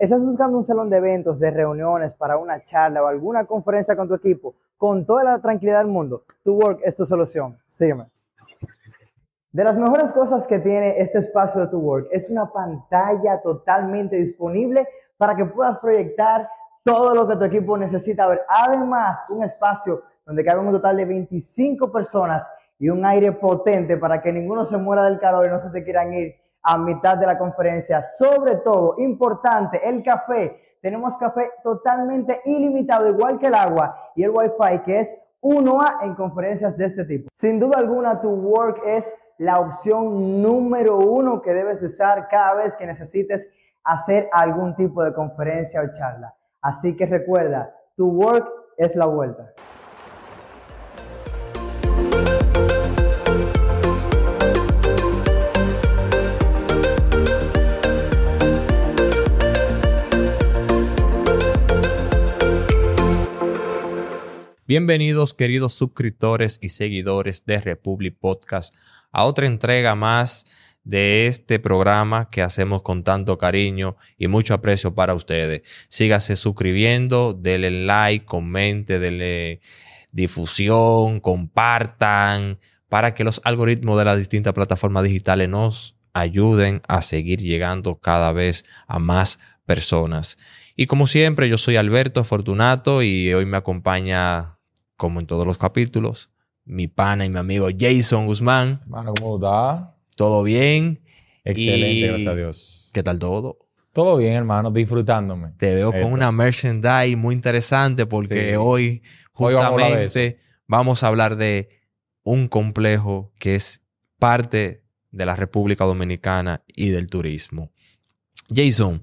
¿Estás buscando un salón de eventos, de reuniones, para una charla o alguna conferencia con tu equipo con toda la tranquilidad del mundo? Tu Work es tu solución. Sígueme. De las mejores cosas que tiene este espacio de tu Work es una pantalla totalmente disponible para que puedas proyectar todo lo que tu equipo necesita ver. Además, un espacio donde caben un total de 25 personas y un aire potente para que ninguno se muera del calor y no se te quieran ir a mitad de la conferencia. Sobre todo, importante, el café. Tenemos café totalmente ilimitado, igual que el agua y el Wi-Fi, que es 1A en conferencias de este tipo. Sin duda alguna, tu Work es la opción número uno que debes usar cada vez que necesites hacer algún tipo de conferencia o charla. Así que recuerda, tu Work es la vuelta. Bienvenidos queridos suscriptores y seguidores de Republic Podcast a otra entrega más de este programa que hacemos con tanto cariño y mucho aprecio para ustedes. Sígase suscribiendo, denle like, comente, denle difusión, compartan para que los algoritmos de las distintas plataformas digitales nos ayuden a seguir llegando cada vez a más personas. Y como siempre, yo soy Alberto Fortunato y hoy me acompaña como en todos los capítulos, mi pana y mi amigo Jason Guzmán. Mano, ¿cómo está? ¿Todo bien? Excelente, gracias a Dios. ¿Qué tal todo? Todo bien, hermano, disfrutándome. Te veo con una merchandise muy interesante porque hoy justamente vamos a, hablar de un complejo que es parte de la República Dominicana y del turismo. Jason,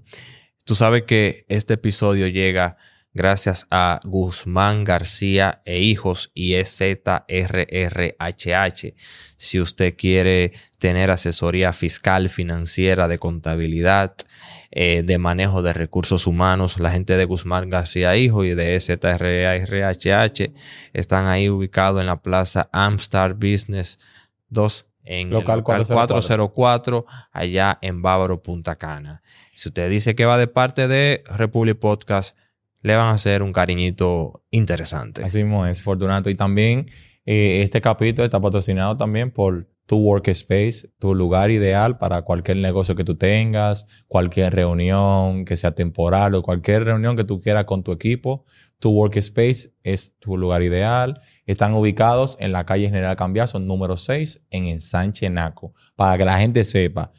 tú sabes que este episodio llega gracias a Guzmán García e Hijos y EZRRHH. Si usted quiere tener asesoría fiscal, financiera, de contabilidad, eh, de manejo de recursos humanos, la gente de Guzmán García e Hijos y de EZRRHH están ahí ubicados en la plaza Amstar Business 2 en local, 404. allá en Bávaro, Punta Cana. Si usted dice que va de parte de Republic Podcast, le van a hacer un cariñito interesante. Así mismo es, Fortunato. Y también eh, este capítulo está patrocinado también por tu workspace, tu lugar ideal para cualquier negocio que tú tengas, cualquier reunión que sea temporal o cualquier reunión que tú quieras con tu equipo. Tu workspace es tu lugar ideal. Están ubicados en la calle General Cambiazo, número 6, en Ensanche Naco. Para que la gente sepa,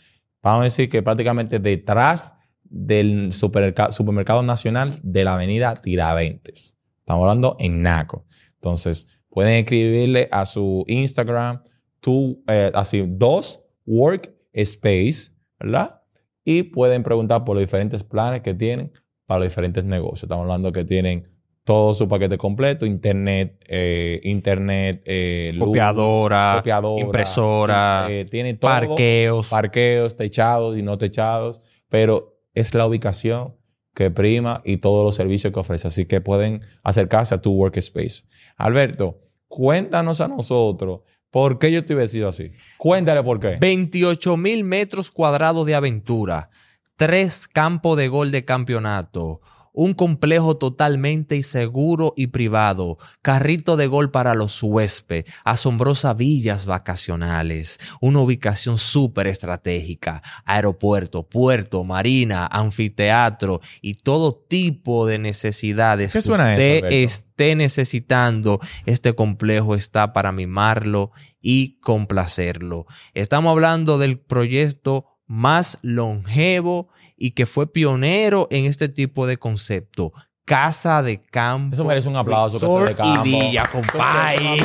vamos a decir que prácticamente detrás del supermercado nacional de la avenida Tiradentes. Estamos hablando en Naco. Entonces, pueden escribirle a su Instagram, tu, eh, así, dos workspace, ¿verdad? Y pueden preguntar por los diferentes planes que tienen para los diferentes negocios. Estamos hablando que tienen todo su paquete completo, internet, eh, internet, eh, copiadora, impresora, tiene todo, parqueos, parqueos, techados y no techados, pero es la ubicación que prima y todos los servicios que ofrece. Así que pueden acercarse a tu workspace. Alberto, cuéntanos a nosotros por qué yo estoy vestido así. Cuéntale por qué. 28 mil metros cuadrados de aventura, tres campos de gol de campeonato un complejo totalmente seguro y privado, carrito de gol para los huéspedes, asombrosas villas vacacionales, una ubicación súper estratégica, aeropuerto, puerto, marina, anfiteatro y todo tipo de necesidades que usted esté necesitando. Este complejo está para mimarlo y complacerlo. Estamos hablando del proyecto más longevo y que fue pionero en este tipo de concepto. Casa de campo. Eso merece un aplauso, casa de campo. Y Villa, compadre.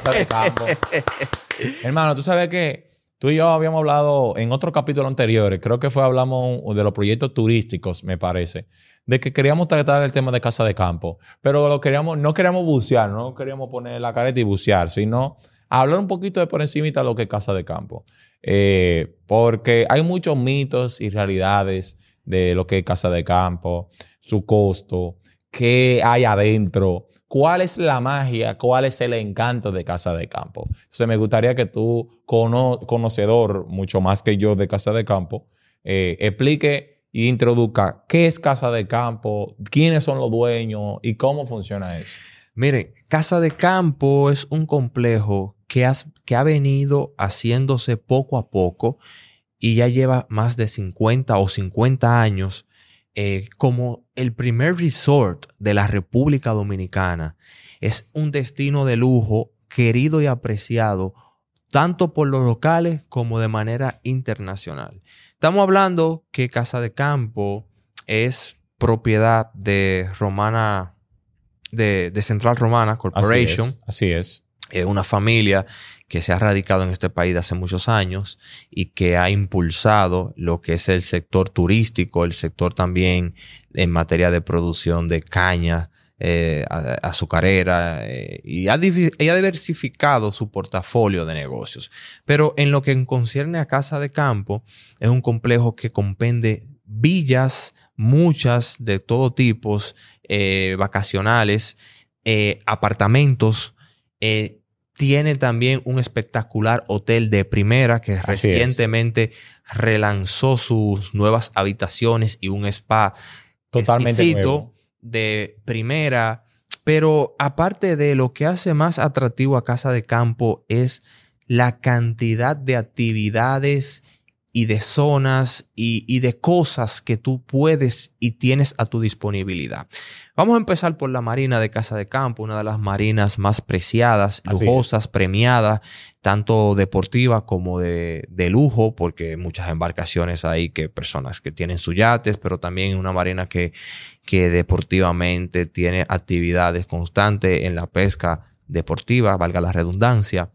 casa de campo. Hermano, tú sabes que tú y yo habíamos hablado en otro capítulo anteriores, creo que fue hablamos de los proyectos turísticos, me parece, de que queríamos tratar el tema de casa de campo, pero lo queríamos, no queríamos bucear, no queríamos poner la careta y bucear, sino hablar un poquito de por encima de lo que es casa de campo. Eh, porque hay muchos mitos y realidades de lo que es casa de campo, su costo, qué hay adentro, cuál es la magia, cuál es el encanto de casa de campo. Entonces me gustaría que tú, conocedor mucho más que yo de casa de campo, eh, explique y introduzca qué es Casa de Campo, quiénes son los dueños y cómo funciona eso. Miren, Casa de Campo es un complejo que, has- que ha venido haciéndose poco a poco y ya lleva más de 50 o 50 años eh, como el primer resort de la República Dominicana. Es un destino de lujo querido y apreciado tanto por los locales como de manera internacional. Estamos hablando que Casa de Campo es propiedad de Romana, de, de Central Romana Así Corporation es. Así es. Eh, una familia que se ha radicado en este país de hace muchos años y que ha impulsado lo que es el sector turístico, el sector también en materia de producción de caña, eh, azucarera, eh, y, ha, diversificado su portafolio de negocios. Pero en lo que concierne a Casa de Campo, es un complejo que compende villas, muchas de todo tipo, eh, vacacionales, apartamentos, tiene también un espectacular hotel de primera que Así es. recientemente relanzó sus nuevas habitaciones y un spa Totalmente exquisito nuevo. de primera. Pero aparte de lo que hace más atractivo a Casa de Campo es la cantidad de actividades y de zonas y, y de cosas que tú puedes y tienes a tu disponibilidad. Vamos a empezar por la Marina de Casa de Campo, una de las marinas más preciadas, lujosas, premiadas, tanto deportiva como de, de lujo, porque hay muchas embarcaciones ahí que personas que tienen sus yates, pero también una marina que, que deportivamente tiene actividades constantes en la pesca deportiva, valga la redundancia,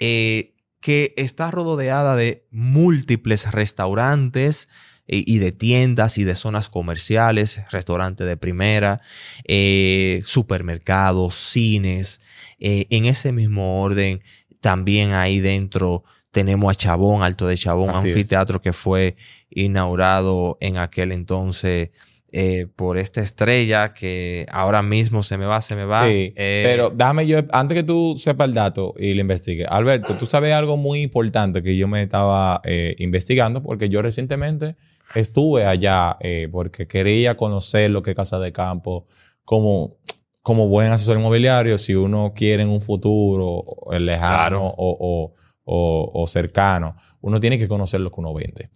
eh, que está rodeada de múltiples restaurantes eh, y de tiendas y de zonas comerciales, restaurantes de primera, eh, supermercados, cines. Eh, en ese mismo orden, también ahí dentro tenemos a Chabón, Alto de Chabón, Así es. anfiteatro que fue inaugurado en aquel entonces eh, por esta estrella que ahora mismo se me va, se me va. Sí, Eh, pero dame yo, antes que tú sepas el dato y lo investigues, Alberto, tú sabes algo muy importante que yo me estaba eh, investigando porque yo recientemente estuve allá porque quería conocer lo que es Casa de Campo como, como buen asesor inmobiliario, si uno quiere en un futuro lejano Claro. o, o- o- o cercano, uno tiene que conocer lo que uno vende.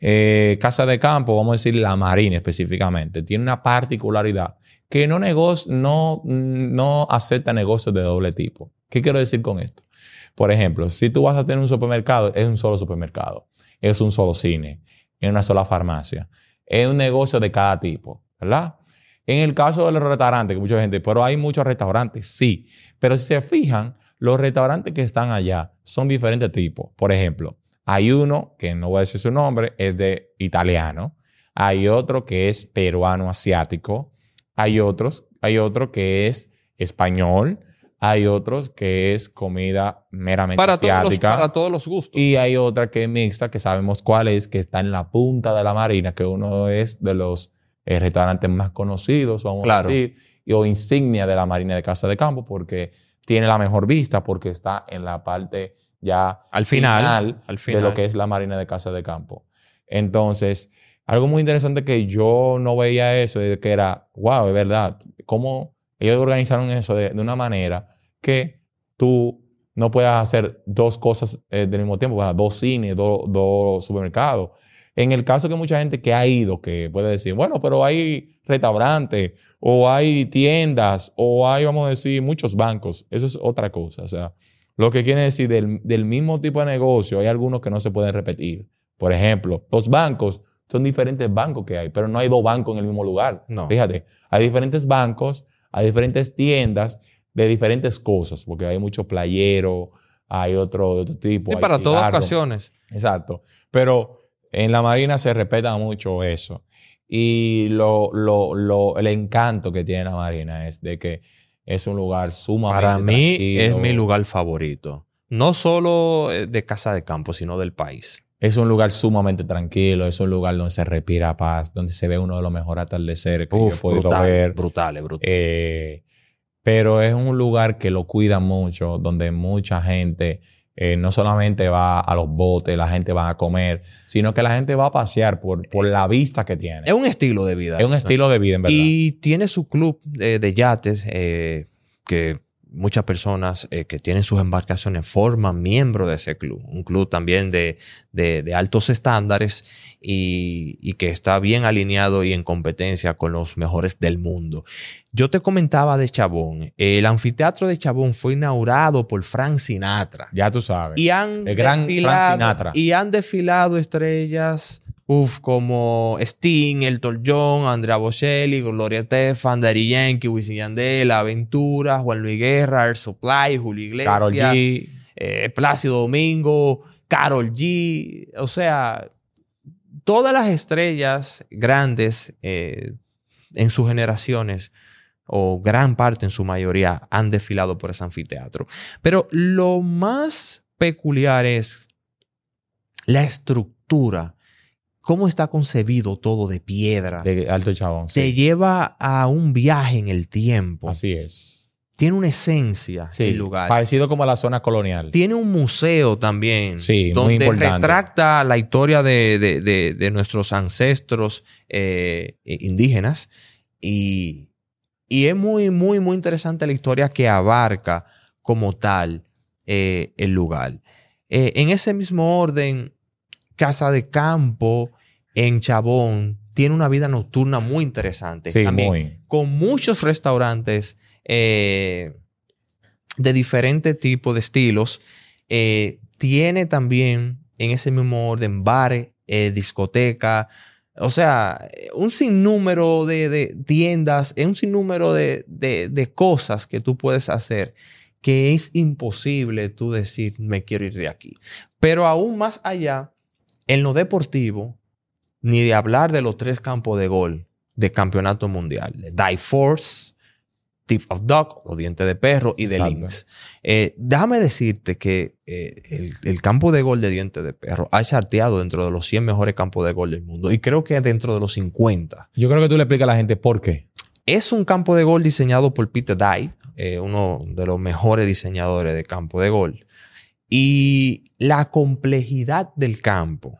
Eh, Casa de Campo, vamos a decir la Marina específicamente, tiene una particularidad que no, acepta negocios de doble tipo. ¿Qué quiero decir con esto? Por ejemplo, si tú vas a tener un supermercado, es un solo supermercado, es un solo cine, es una sola farmacia, es un negocio de cada tipo, ¿verdad? En el caso de los restaurantes, que mucha gente, pero hay muchos restaurantes, sí, pero si se fijan, los restaurantes que están allá son diferentes tipos. Por ejemplo, hay uno, que no voy a decir su nombre, es de italiano, hay otro que es peruano asiático, hay otros, hay otro que es español, hay otros que es comida meramente para, todos los, asiática. para todos los gustos. Y hay otra que es mixta, que sabemos cuál es, que está en la punta de la marina, que uno es de los eh, restaurantes más conocidos, vamos Claro. a decir, y- o insignia de la marina de Casa de Campo, porque tiene la mejor vista, porque está en la parte ya al final, al de lo que es la marina de Casa de Campo. Entonces, algo muy interesante que yo no veía eso, de que era, wow, es verdad, cómo ellos organizaron eso de, de una manera que tú no puedas hacer dos cosas eh, del mismo tiempo, ¿verdad? dos cines, dos, dos supermercados. En el caso que mucha gente que ha ido, que puede decir, bueno, pero hay restaurantes, o hay tiendas, o hay, vamos a decir, muchos bancos. Eso es otra cosa. O sea, lo que quiere decir, del, del mismo tipo de negocio, hay algunos que no se pueden repetir. Por ejemplo, los bancos son diferentes bancos que hay, pero no hay dos bancos en el mismo lugar. No. Fíjate, hay diferentes bancos, hay diferentes tiendas de diferentes cosas, porque hay mucho playero, hay otro de otro tipo. Sí, hay para todas cigarro. ocasiones. Exacto. Pero en la Marina se respeta mucho eso. Y lo, lo, lo- el encanto que tiene la Marina es de que es un lugar sumamente Para mí es mi lugar favorito. No solo eh, de casa de campo, sino del país. Es un lugar sumamente tranquilo, es un lugar donde se respira paz, donde se ve uno de los mejores atardeceres que yo he podido brutal, ver. brutal, brutal. Eh, pero es un lugar que lo cuida mucho, donde mucha gente eh, no solamente va a los botes, la gente va a comer, sino que la gente va a pasear por, por la vista que tiene. Es un estilo de vida. Es un estilo de vida, en verdad. Y tiene su club de, de yates eh, que muchas personas eh, que tienen sus embarcaciones forman miembro de ese club. Un club también de, de- de altos estándares y, y que está bien alineado y en competencia con los mejores del mundo. Yo te comentaba de Chabón. El anfiteatro de Chabón fue inaugurado por Frank Sinatra. ya tú sabes. Y han El gran Frank Sinatra. Y han desfilado estrellas, uf, como Sting, Elton John, Andrea Bocelli, Gloria Estefan, Daddy Yankee, Wisin Yandel, Aventura, Juan Luis Guerra, Air Supply, Julio Iglesias, G. eh, Plácido Domingo, Carol G. O sea, todas las estrellas grandes eh, en sus generaciones, o gran parte en su mayoría, han desfilado por ese anfiteatro. Pero lo más peculiar es la estructura, cómo está concebido todo de piedra. De Alto Chabón. Te sí. lleva a un viaje en el tiempo. Así es. Tiene una esencia Sí, el lugar. Parecido como a la zona colonial. Tiene un museo también. Sí, muy donde importante. retracta la historia de, de- de- de nuestros ancestros eh, indígenas. Y, y es muy, muy, muy interesante la historia que abarca como tal eh, el lugar. Eh, en ese mismo orden, Casa de Campo en Chabón tiene una vida nocturna muy interesante. Sí, También muy. con muchos restaurantes eh, de diferentes tipos de estilos. Eh, tiene también en ese mismo orden bares, eh, discoteca, o sea, un sinnúmero de, de tiendas, un sinnúmero de, de- de cosas que tú puedes hacer que es imposible tú decir, me quiero ir de aquí. Pero aún más allá, en lo deportivo, ni de hablar de los tres campos de gol de campeonato mundial, de Die Force, Tip of Dog, o Diente de Perro y de Exacto. Lynx. Eh, déjame decirte que eh, el, el campo de gol de Diente de Perro ha charteado dentro de los 100 mejores campos de gol del mundo y creo que dentro de los 50. Yo creo que tú le explicas a la gente por qué. Es un campo de gol diseñado por Peter Dye, eh, uno de los mejores diseñadores de campo de gol. Y la complejidad del campo,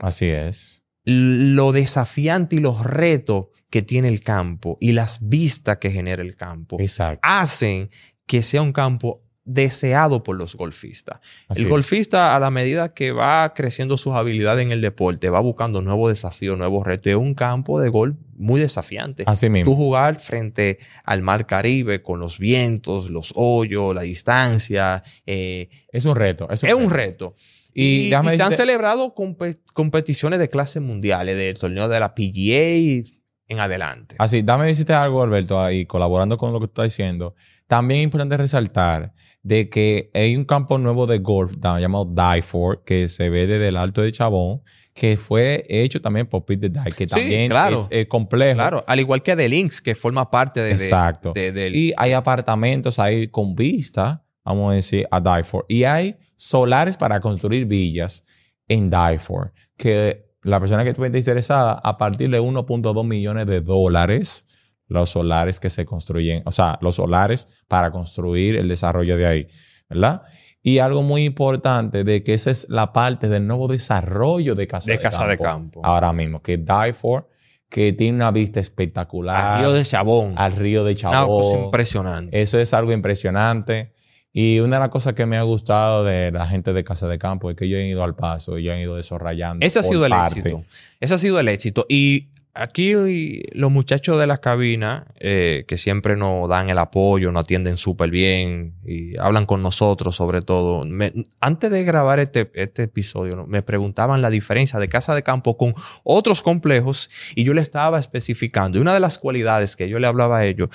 Así es. lo desafiante y los retos que tiene el campo y las vistas que genera el campo Exacto. hacen que sea un campo deseado por los golfistas. Así el golfista, a la medida que va creciendo sus habilidades en el deporte, va buscando nuevos desafíos, nuevos retos. Es un campo de golf muy desafiante. Así Tú mismo. jugar frente al mar Caribe con los vientos, los hoyos, la distancia, eh, Es un reto. Es un, es un reto. Y Y, y se han celebrado compe- competiciones de clases mundiales, del torneo de la PGA en adelante. Así, dame decirte algo, Alberto, ahí colaborando con lo que tú estás diciendo. También es importante resaltar de que hay un campo nuevo de golf llamado Dyford que se ve desde el Alto de Chabón, que fue hecho también por Peter Dye, que Sí, también claro. es, eh, complejo. Claro, al igual que de Lynx, que forma parte de, de- Exacto. de- del- Y hay apartamentos ahí con vista, vamos a decir, a Dyford. Y hay solares para construir villas en Dyford, que la persona que esté interesada, a partir de 1.2 millones de dólares, los solares que se construyen, o sea, los solares para construir el desarrollo de ahí, ¿verdad? Y algo muy importante de que esa es la parte del nuevo desarrollo de Casa de de, Casa Campo, de Campo. Ahora mismo, que Dyford, que tiene una vista espectacular Al Río de Chabón. al río de Una Chabón. cosa impresionante. Eso es algo impresionante. Y una de las cosas que me ha gustado de la gente de Casa de Campo es que ellos han ido al paso ellos han ido desarrollando. Ese ha sido el parte. éxito. Ese ha sido el éxito. Y aquí los muchachos de la cabina, eh, que siempre nos dan el apoyo, nos atienden súper bien y hablan con nosotros sobre todo. Me- antes de grabar este, este episodio, ¿no? me preguntaban la diferencia de casa de campo con otros complejos y yo le estaba especificando. Y una de las cualidades que yo le hablaba a ellos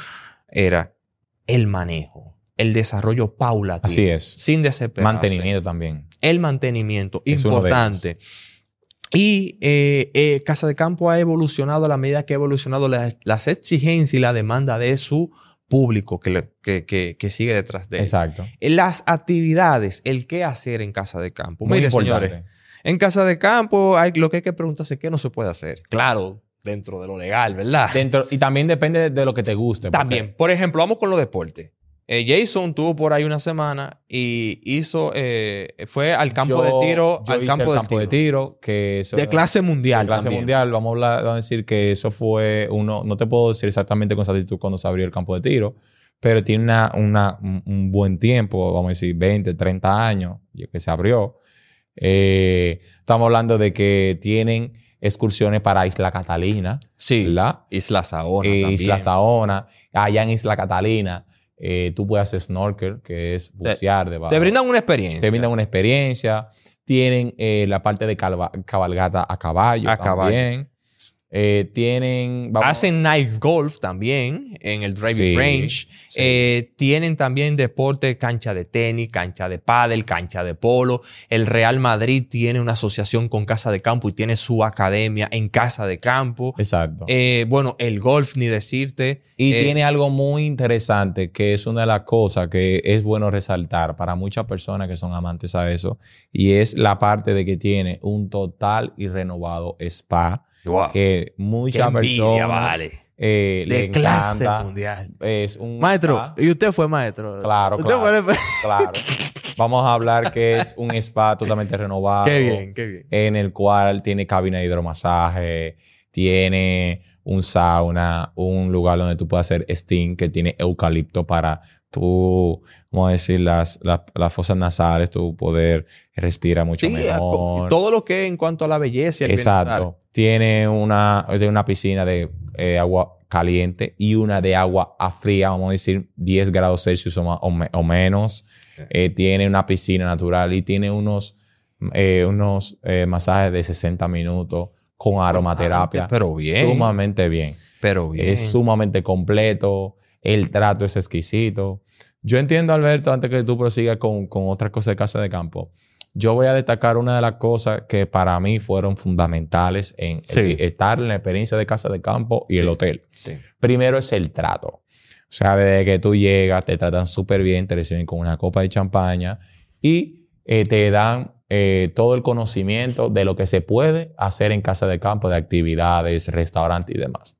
era el manejo, el desarrollo paulatino. Así es. Sin desesperarse Mantenimiento también. el mantenimiento, Es importante. Y eh, eh, Casa de Campo ha evolucionado a la medida que ha evolucionado la- las exigencias y la demanda de su público que, le- que, que- que sigue detrás de él. Exacto. Las actividades, el qué hacer en Casa de Campo. Muy Mire, importante. señores, en Casa de Campo hay, lo que hay que preguntarse es qué no se puede hacer. Claro, dentro de lo legal, ¿verdad? Dentro, y también depende de lo que te guste. También, por ejemplo, vamos con los deportes. Eh, Jason tuvo por ahí una semana y hizo, eh, fue al campo Yo- de tiro, yo al hice campo, el de, campo de tiro. tiro, que eso- De clase mundial. de clase también. mundial, vamos a, hablar- vamos a decir que eso fue uno, no te puedo decir exactamente con exactitud cuando se abrió el campo de tiro, pero tiene una, una- un, buen tiempo, vamos a decir 20, 30 años que se abrió. Eh, estamos hablando de que tienen excursiones para Isla Catalina, Sí. ¿verdad? Isla Saona. Isla Saona, allá en Isla Catalina, eh, tú puedes hacer snorkel, que es bucear debajo. Te brindan una experiencia. Te brindan una experiencia. Tienen eh, la parte de cabalgata a caballo A caballo. Eh, tienen... vamos- Hacen night golf también en el driving Sí, range. sí. Eh, tienen también deporte, cancha de tenis, cancha de pádel, cancha de polo. El Real Madrid tiene una asociación con Casa de Campo y tiene su academia en Casa de Campo. Exacto. Eh, bueno, el golf, ni decirte. y Eh, tiene algo muy interesante que es una de las cosas que es bueno resaltar para muchas personas que son amantes a eso. Y es la parte de que tiene un total y renovado spa. Wow, Que qué muchas envidia, personas vale. eh, le De clase encanta. mundial. Es un Maestro, spa. y usted fue maestro. Claro, Usted claro. fue- Claro. Vamos a hablar que es un spa totalmente renovado. Qué bien, qué bien. En el cual tiene cabina de hidromasaje, tiene un sauna, un lugar donde tú puedes hacer steam que tiene eucalipto para tú, vamos a decir, las, las, las fosas nasales, tú poder respirar mucho Sí, mejor. todo lo que en cuanto a la belleza y. Exacto. Tiene una, tiene una piscina de eh, agua caliente y una de agua a fría, vamos a decir 10 grados Celsius o, ma- o me- o menos. Eh, tiene una piscina natural y tiene unos, eh, unos masajes de 60 minutos con aromaterapia. pero bien. Sumamente bien. Pero bien. Es sumamente completo. El trato es exquisito. Yo entiendo, Alberto, antes que tú prosigas con, con otras cosas de casa de campo. Yo voy a destacar una de las cosas que para mí fueron fundamentales en Sí. estar en la experiencia de casa de campo y el hotel. Sí. Primero es el trato. O sea, desde que tú llegas, te tratan súper bien, te reciben con una copa de champaña y eh, te dan eh, todo el conocimiento de lo que se puede hacer en casa de campo, de actividades, restaurantes y demás.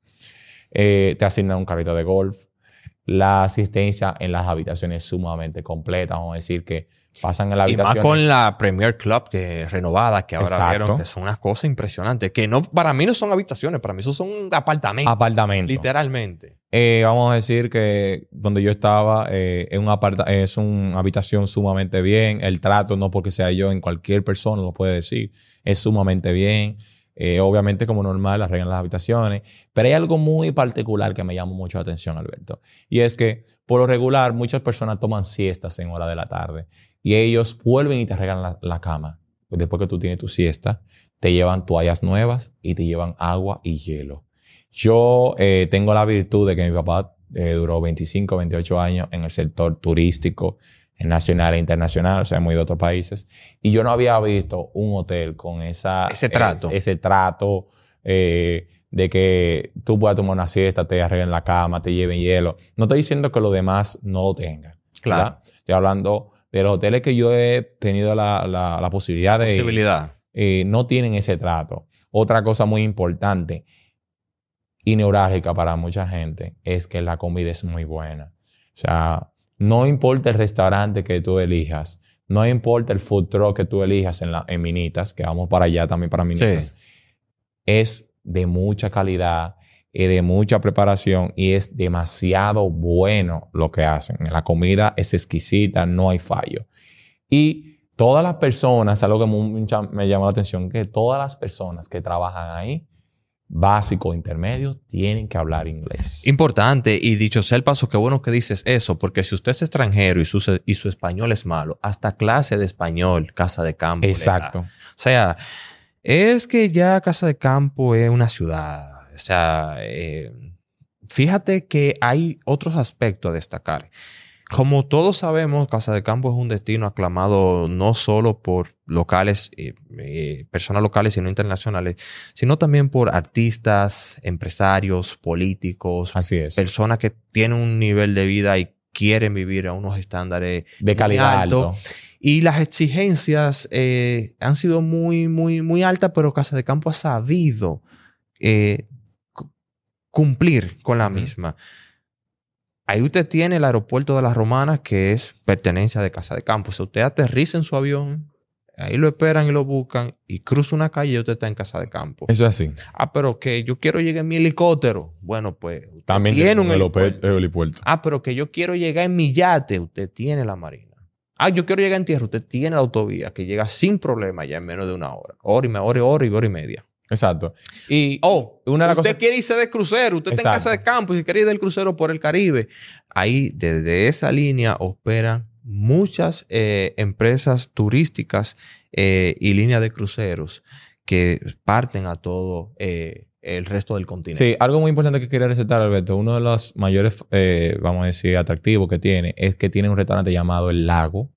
Eh, te asignan un carrito de golf. La asistencia en las habitaciones es sumamente completa. Vamos a decir que pasan en la Y habitación. más con la Premier Club que renovada, que ahora Exacto. vieron que son unas cosas impresionantes. Que no, para mí no son habitaciones, para mí eso son apartamentos. apartamento. literalmente. Eh, vamos a decir que donde yo estaba eh, es, un aparta- es una habitación sumamente bien. El trato, no porque sea yo, en cualquier persona lo puede decir, es sumamente bien. Eh, obviamente, como normal, arreglan las habitaciones. Pero hay algo muy particular que me llama mucho la atención, Alberto. Y es que, por lo regular, muchas personas toman siestas en hora de la tarde. Y ellos vuelven y te arreglan la, cama. Después que tú tienes tu siesta, te llevan toallas nuevas y te llevan agua y hielo. Yo eh, tengo la virtud de que mi papá eh, duró 25, 28 años en el sector turístico, nacional e internacional, o sea, hemos ido a otros países. Y yo no había visto un hotel con esa, Ese trato. es- ese trato eh, de que tú puedas tomar una siesta, te arreglen la cama, te lleven hielo. No estoy diciendo que los demás no lo tengan. Claro. ¿verdad? Estoy hablando de los hoteles que yo he tenido la, la- la posibilidad de ir Posibilidad. eh, no tienen ese trato. Otra cosa muy importante y neurálgica para mucha gente es que la comida es muy buena. O sea, no importa el restaurante que tú elijas, no importa el food truck que tú elijas en, la, en Minitas, que vamos para allá también para Minitas, es de mucha calidad y de mucha preparación y es demasiado bueno lo que hacen. La comida es exquisita, no hay fallo. Y todas las personas, algo que mucha- me llama la atención, que todas las personas que trabajan ahí, básico, intermedio, tienen que hablar inglés. Importante, y dicho sea el paso, qué bueno que dices eso, porque si usted es extranjero y su, y su español es malo, hasta clase de español, casa de campo. Exacto. O sea, es que ya Casa de Campo es una ciudad. O sea, eh, fíjate que hay otros aspectos a destacar. Como todos sabemos, Casa de Campo es un destino aclamado no solo por locales, eh, eh, personas locales, sino internacionales, sino también por artistas, empresarios, políticos, Así es. personas que tienen un nivel de vida y quieren vivir a unos estándares De calidad alto. alto. y las exigencias eh, han sido muy, muy, muy altas, pero Casa de Campo ha sabido cu- cumplir con la misma. Ahí usted tiene el aeropuerto de las Romanas, que es pertenencia de Casa de Campo. Si usted aterriza en su avión, ahí lo esperan y lo buscan, y cruza una calle y usted está en Casa de Campo. Eso es así. Ah, pero que yo quiero llegar en mi helicóptero. Bueno, pues usted También tiene un helipuerto. Ah, pero que yo quiero llegar en mi yate. Usted tiene la marina. Ah, yo quiero llegar en tierra. Usted tiene la autovía que llega sin problema ya en menos de una hora. Hora y media, hora y hora y hora y media. Exacto. Y Oh, una de las usted cosas... quiere irse de crucero. Usted está en casa de campo y si quiere ir del crucero por el Caribe. Ahí, desde esa línea, operan muchas eh, empresas turísticas eh, y líneas de cruceros que parten a todo eh, el resto del continente. Sí, algo muy importante que quería resaltar, Alberto, uno de los mayores, vamos a decir, atractivos que tiene es que tiene un restaurante llamado El Lago,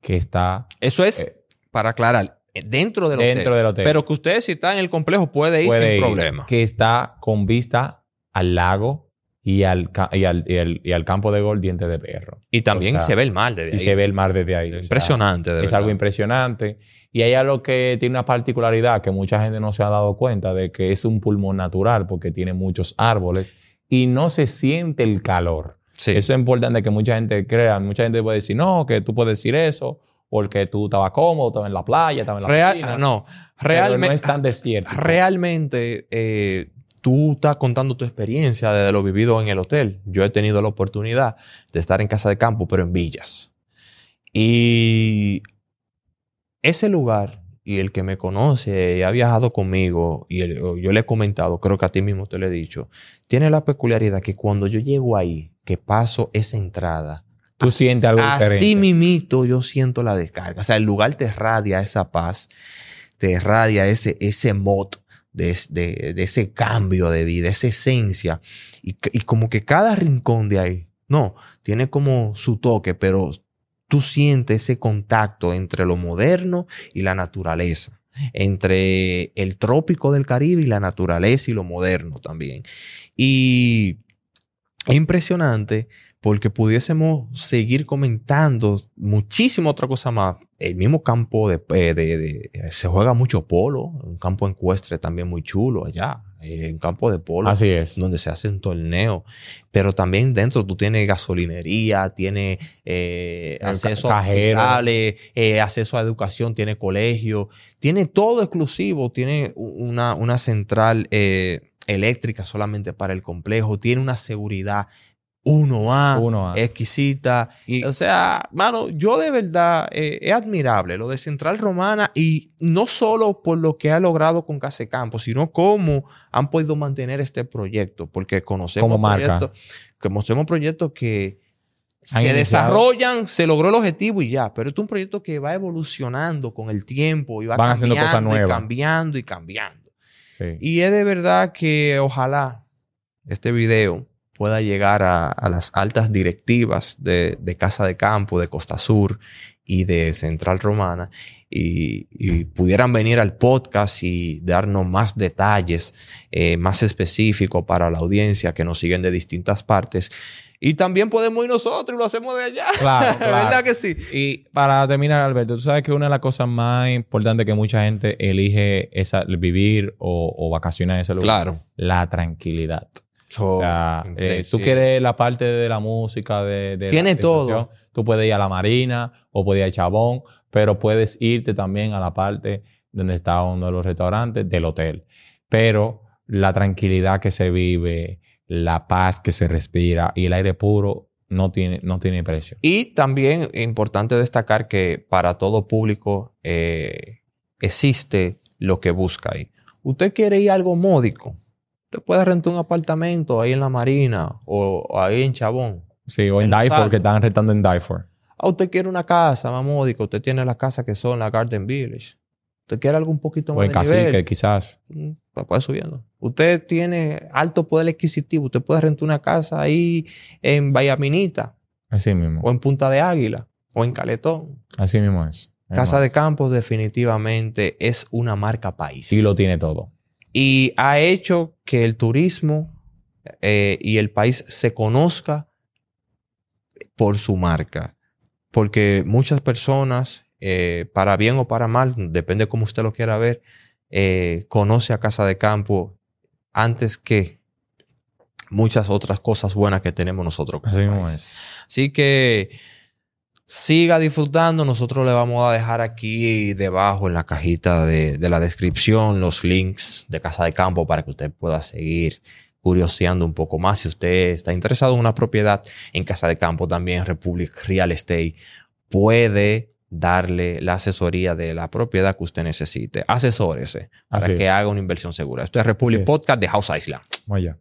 que está Eso es, para aclarar, dentro del dentro hotel. del hotel. Pero que usted, si está en el complejo, puede ir Puede sin ir, problema. Que está con vista al lago y al, y al, y al- y al campo de gol Diente de Perro. Y también O sea, se ve el mar desde Y ahí. se ve el mar desde ahí. o sea, Impresionante, es algo impresionante. Y hay algo que tiene una particularidad que mucha gente no se ha dado cuenta de que es un pulmón natural porque tiene muchos árboles y no se siente el calor. Sí. Eso es importante que mucha gente crea. Mucha gente puede decir, no, que tú puedes decir eso porque tú estabas cómodo, estabas en la playa, estabas en la Real- piscina. no, realmente, no es tan desierto. realmente eh, tú estás contando tu experiencia de lo vivido en el hotel. Yo he tenido la oportunidad de estar en casa de campo, pero en villas. Y ese lugar, y el que me conoce y ha viajado conmigo, y el- yo le he comentado, creo que a ti mismo te lo he dicho, tiene la peculiaridad que cuando yo llego ahí, que paso esa entrada, Tú sientes algo Así diferente. mimito yo siento la descarga. O sea, el lugar te radia esa paz, te radia ese, ese mod de, de- de ese cambio de vida, esa esencia. Y, y como que cada rincón de ahí, no, tiene como su toque, pero tú sientes ese contacto entre lo moderno y la naturaleza. Entre el trópico del Caribe y la naturaleza y lo moderno también. Y es impresionante porque pudiésemos seguir comentando muchísima otra cosa más. El mismo campo de, eh, de- de- se juega mucho polo, un campo encuestre también muy chulo allá, eh, un campo de polo Así es. donde se hace un torneo, pero también dentro tú tienes gasolinería, tienes eh, acceso ca- a hospitales, eh, acceso a educación, tiene colegio, tiene todo exclusivo, tiene una, una central eh, eléctrica solamente para el complejo, tiene una seguridad 1A, Uno a- exquisita. Y- o sea, mano, yo de verdad eh, es admirable lo de Central Romana y no solo por lo que ha logrado con Casecampo, sino cómo han podido mantener este proyecto, porque conocemos Como marca. proyectos, conocemos proyectos que se iniciado. desarrollan, se logró el objetivo y ya, pero es un proyecto que va evolucionando con el tiempo y va Van haciendo cosas cambiando y nuevas. cambiando y cambiando. sí. Y es de verdad que ojalá este video pueda llegar a, a las altas directivas de, de Casa de Campo, de Costa Sur y de Central Romana y, y pudieran venir al podcast y darnos más detalles eh, más específicos para la audiencia que nos siguen de distintas partes. Y también podemos ir nosotros y lo hacemos de allá. Claro, claro. ¿Verdad que sí? Y para terminar, Alberto, tú sabes que una de las cosas más importantes que mucha gente elige es vivir o, o vacacionar en ese lugar. Claro. La tranquilidad. O sea, eh, tú quieres la parte de la música, de, de Tiene la situación, todo. Tú puedes ir a la marina o puedes ir a Chabón, pero puedes irte también a la parte donde está uno de los restaurantes del hotel. Pero la tranquilidad que se vive, la paz que se respira y el aire puro no tiene, no tiene precio. Y también es importante destacar que para todo público eh, existe lo que busca ahí. Usted quiere ir a algo módico. Usted puede rentar un apartamento ahí en la Marina o, o ahí en Chabón. Sí, o en El Dyfor, salto. que están rentando en Dyfor. Ah, usted quiere una casa más módica. Usted tiene las casas que son la Garden Village. Usted quiere algo un poquito O más en de nivel. Cacique, quizás. Mm, pues puede subiendo. Usted tiene alto poder adquisitivo. Usted puede rentar una casa ahí en Vallaminita Así mismo. o en Punta de Águila o en Caletón. Así mismo es. Casa de Campos definitivamente es una marca país. Sí lo tiene todo. Y ha hecho que el turismo eh, y el país se conozca por su marca. Porque muchas personas, eh, para bien o para mal, depende cómo usted lo quiera ver, eh, conoce a Casa de Campo antes que muchas otras cosas buenas que tenemos nosotros. como Así país. es. Así que siga disfrutando. Nosotros le vamos a dejar aquí debajo en la cajita de, de la descripción los links de Casa de Campo para que usted pueda seguir curioseando un poco más. Si usted está interesado en una propiedad en Casa de Campo, también Republic Real Estate puede darle la asesoría de la propiedad que usted necesite. Asesórese para Así que es. haga una inversión segura. Esto es Republic Así. Podcast de House Island. Allá.